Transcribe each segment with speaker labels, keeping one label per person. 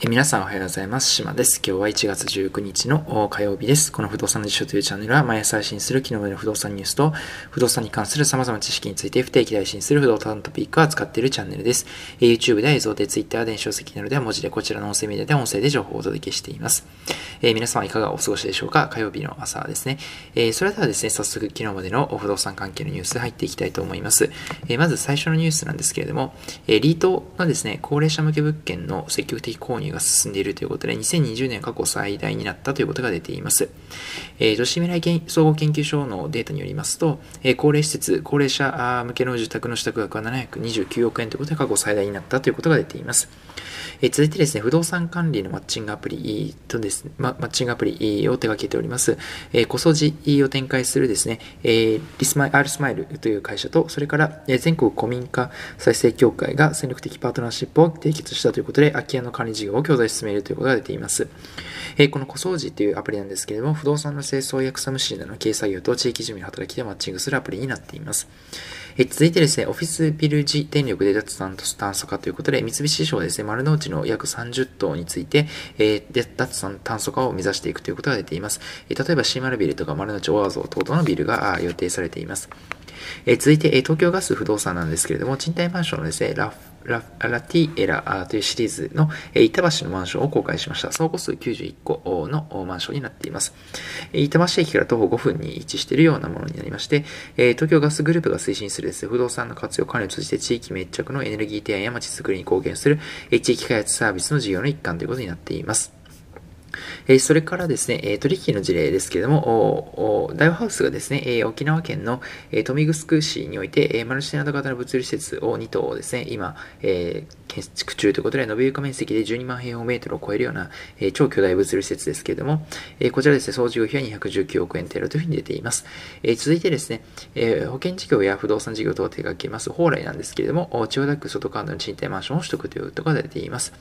Speaker 1: え皆さんおはようございます。島です。今日は1月19日の火曜日です。この不動産の辞書というチャンネルは毎朝配信する昨日までの不動産ニュースと不動産に関する様々な知識について不定期で配信する不動産トピックを扱っているチャンネルです。え YouTube では映像で Twitter、電子書籍などでは文字でこちらの音声メディアで音声で情報をお届けしています。えー、皆様いかがお過ごしでしょうか？火曜日の朝ですね。えー、それではですね、早速昨日までの不動産関係のニュース入っていきたいと思います。えー、まず最初のニュースなんですけれども、えリートのですね、高齢者向け物件の積極的購入が進んでいるということで、2020年過去最大になったということが出ています。えー、都市未来総合研究所のデータによりますと、えー、高齢施設、高齢者向けの住宅の取得額は729億円ということで過去最大になったということが出ています。え続いてですね、不動産管理のマッチングアプリとですね、ま、マッチングアプリを手掛けております、えー、コソジを展開するですね、えー、リスマイ、アールスマイルという会社と、それから、え全国古民家再生協会が戦略的パートナーシップを締結したということで、空き家の管理事業を共同で進めるということが出ています。えー、このコソジというアプリなんですけれども、不動産の清掃や草むしりなどの経営作業と地域住民の働きでマッチングするアプリになっています。え続いてですね、オフィスビル時電力で脱炭素化ということで、三菱地所ですね、丸の内の約30棟について、えー、脱炭素化を目指していくということが出ています。え例えば、シーマルビルとか丸の内オアゾー等々のビルが予定されています。え続いて、え東京ガス不動産なんですけれども、賃貸マンションのですね、ラララティエラというシリーズの板橋のマンションを公開しました。総戸数91個のマンションになっています。板橋駅から徒歩5分に位置しているようなものになりまして、東京ガスグループが推進するです、不動産の活用管理を通じて地域密着のエネルギー提案や街づくりに貢献する地域開発サービスの事業の一環ということになっています。えそれからですね、え取引の事例ですけれども、ダイワハウスがですね、え沖縄県の、え豊見城市において、えマルチテナント型の物流施設を2棟ですね、今、え建築中ということで、延べ床面積で12万平方メートルを超えるような、え超巨大物流施設ですけれども、えこちらですね、総事業費は219億円程度というふうに出ています。え続いてですね、え保険事業や不動産事業等を手掛けます、蓬莱なんですけれども、千代田区外川の賃貸マンションを取得ということが出ています。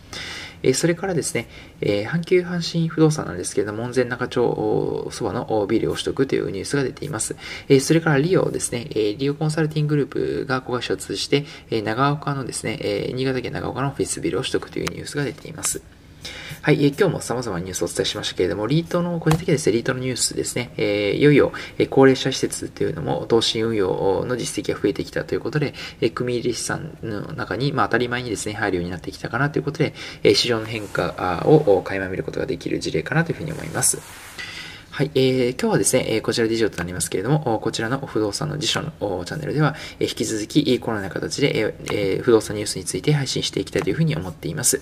Speaker 1: えそれからですね、え阪急阪神不動産なんですけれども、門前仲町そばのビルを取得というニュースが出ています。えそれからリオですね、えリオコンサルティンググループが子会社を通じて、え長岡のですね、え新潟県長岡のオフィスビルを取得というニュースが出ています。はい、え今日も様々なニュースをお伝えしましたけれども、リートの、個人的にですね、リートのニュースですね、えー、いよいよ、え高齢者施設というのも、投資運用の実績が増えてきたということで、え組入り資産の中に、まあ、当たり前にですね、入るようになってきたかなということで、え市場の変化を垣間見ることができる事例かなというふうに思います。はい、えー、今日はですね、えこちらで以上となりますけれども、こちらの不動産の辞書のチャンネルでは、え引き続き、このような形で、え不動産ニュースについて配信していきたいというふうに思っています。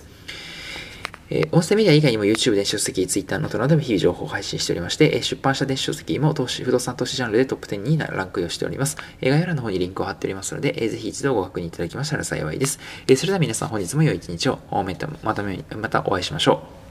Speaker 1: えー、音声メディア以外にも YouTube 電子書籍、Twitter ノートなどでも日々情報を配信しておりまして、えー、出版した電子書籍も投資、不動産投資ジャンルでトップ10にランクをしております。えー、概要欄の方にリンクを貼っておりますので、えー、ぜひ一度ご確認いただきましたら幸いです。えー、それでは皆さん本日も良い一日を、また、またお会いしましょう。